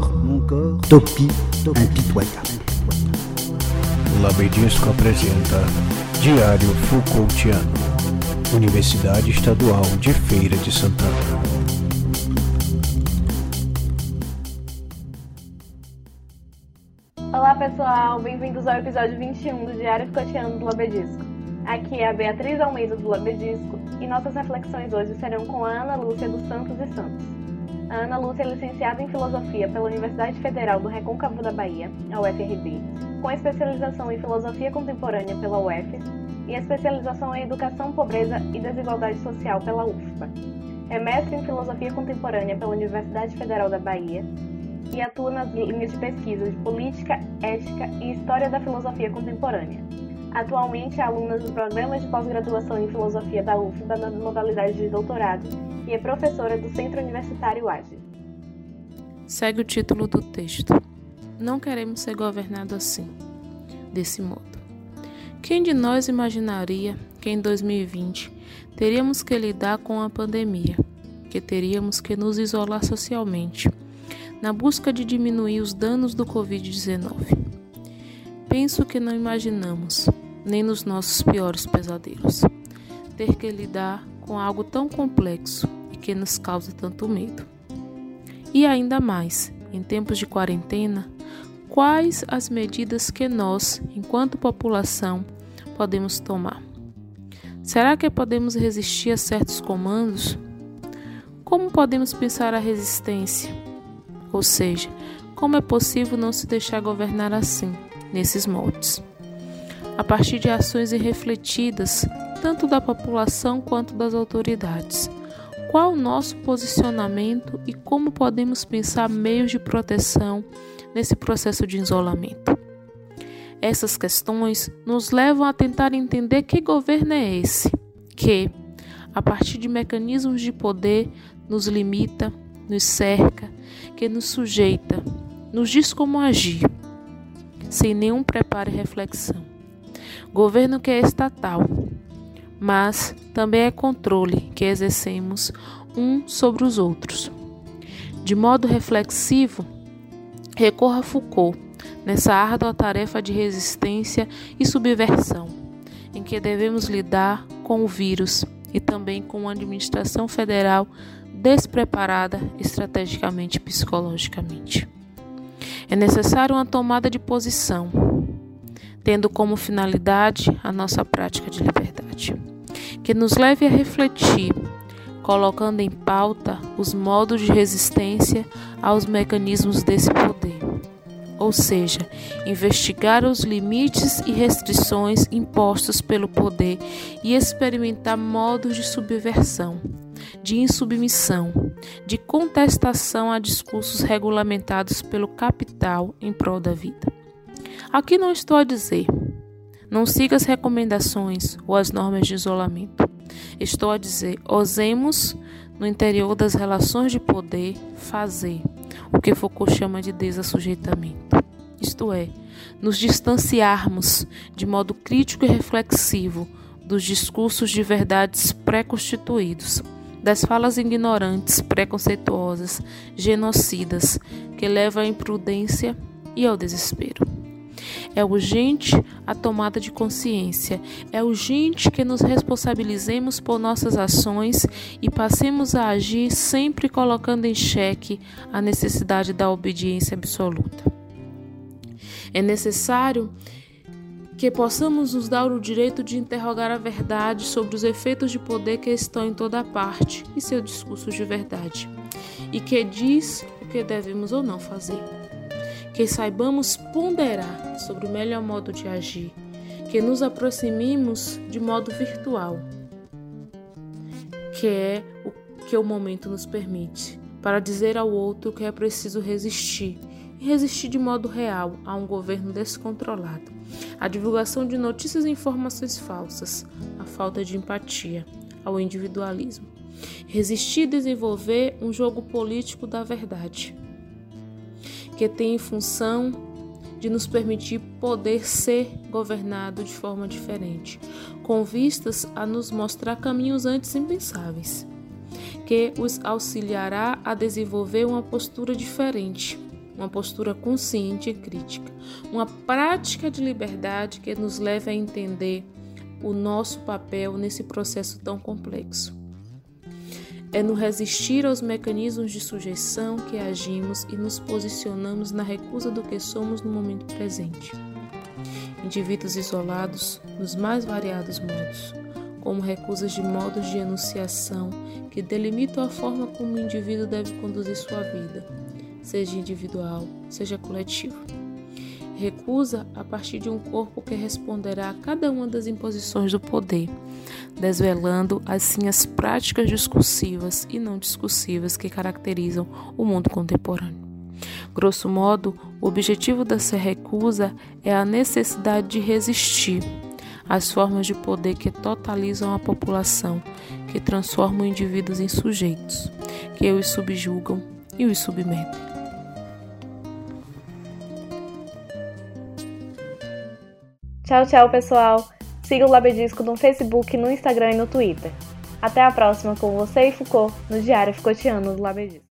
corps, mon corps, Topi, impitoyable. Labedisco apresenta Diário Foucaultiano, Universidade Estadual de Feira de Santana. Olá pessoal, bem-vindos ao episódio 21 do Diário Foucaultiano do Labedisco. Aqui é a Beatriz Almeida do Labedisco e nossas reflexões hoje serão com a Ana Lúcia dos Santos e Santos. A Ana Lúcia é licenciada em Filosofia pela Universidade Federal do Recôncavo da Bahia, a UFRB, com especialização em Filosofia Contemporânea pela UFES e especialização em Educação, Pobreza e Desigualdade Social pela UFPA. É mestre em Filosofia Contemporânea pela Universidade Federal da Bahia e atua nas linhas de pesquisa de Política, Ética e História da Filosofia Contemporânea. Atualmente é aluna do programa de pós-graduação em Filosofia da UFBA na modalidade de doutorado e é professora do Centro Universitário AGE. Segue o título do texto. Não queremos ser governados assim, desse modo. Quem de nós imaginaria que em 2020 teríamos que lidar com a pandemia, que teríamos que nos isolar socialmente, na busca de diminuir os danos do Covid-19? Penso que não imaginamos, nem nos nossos piores pesadelos, ter que lidar com algo tão complexo e que nos causa tanto medo. E ainda mais, em tempos de quarentena, quais as medidas que nós, enquanto população, podemos tomar? Será que podemos resistir a certos comandos? Como podemos pensar a resistência? Ou seja, como é possível não se deixar governar assim, nesses moldes? A partir de ações irrefletidas, tanto da população quanto das autoridades. Qual o nosso posicionamento e como podemos pensar meios de proteção nesse processo de isolamento? Essas questões nos levam a tentar entender que governo é esse, que, a partir de mecanismos de poder, nos limita, nos cerca, que nos sujeita, nos diz como agir, sem nenhum preparo e reflexão. Governo que é estatal, mas também é controle que exercemos um sobre os outros. De modo reflexivo, recorra a Foucault nessa árdua tarefa de resistência e subversão, em que devemos lidar com o vírus e também com uma administração federal despreparada estrategicamente e psicologicamente. É necessário uma tomada de posição, tendo como finalidade a nossa prática de liberdade que nos leve a refletir, colocando em pauta os modos de resistência aos mecanismos desse poder. Ou seja, investigar os limites e restrições impostos pelo poder e experimentar modos de subversão, de insubmissão, de contestação a discursos regulamentados pelo capital em prol da vida. Aqui não estou a dizer não siga as recomendações ou as normas de isolamento. Estou a dizer, ousemos, no interior das relações de poder, fazer o que Foucault chama de desassujeitamento. Isto é, nos distanciarmos de modo crítico e reflexivo dos discursos de verdades pré-constituídos, das falas ignorantes, preconceituosas, genocidas, que levam à imprudência e ao desespero. É urgente a tomada de consciência. É urgente que nos responsabilizemos por nossas ações e passemos a agir sempre colocando em xeque a necessidade da obediência absoluta. É necessário que possamos nos dar o direito de interrogar a verdade sobre os efeitos de poder que estão em toda parte e seu discurso de verdade, e que diz o que devemos ou não fazer que saibamos ponderar sobre o melhor modo de agir, que nos aproximemos de modo virtual, que é o que o momento nos permite, para dizer ao outro que é preciso resistir e resistir de modo real a um governo descontrolado, a divulgação de notícias e informações falsas, a falta de empatia, ao individualismo. Resistir e desenvolver um jogo político da verdade que tem função de nos permitir poder ser governado de forma diferente, com vistas a nos mostrar caminhos antes impensáveis, que os auxiliará a desenvolver uma postura diferente, uma postura consciente e crítica, uma prática de liberdade que nos leve a entender o nosso papel nesse processo tão complexo. É no resistir aos mecanismos de sujeição que agimos e nos posicionamos na recusa do que somos no momento presente. Indivíduos isolados nos mais variados modos, como recusas de modos de enunciação que delimitam a forma como o indivíduo deve conduzir sua vida, seja individual, seja coletivo. Recusa a partir de um corpo que responderá a cada uma das imposições do poder, desvelando assim as práticas discursivas e não discursivas que caracterizam o mundo contemporâneo. Grosso modo, o objetivo dessa recusa é a necessidade de resistir às formas de poder que totalizam a população, que transformam indivíduos em sujeitos, que os subjugam e os submetem. Tchau, tchau, pessoal! Siga o Labedisco no Facebook, no Instagram e no Twitter. Até a próxima com você e Foucault no Diário Ficotiano do Labedisco.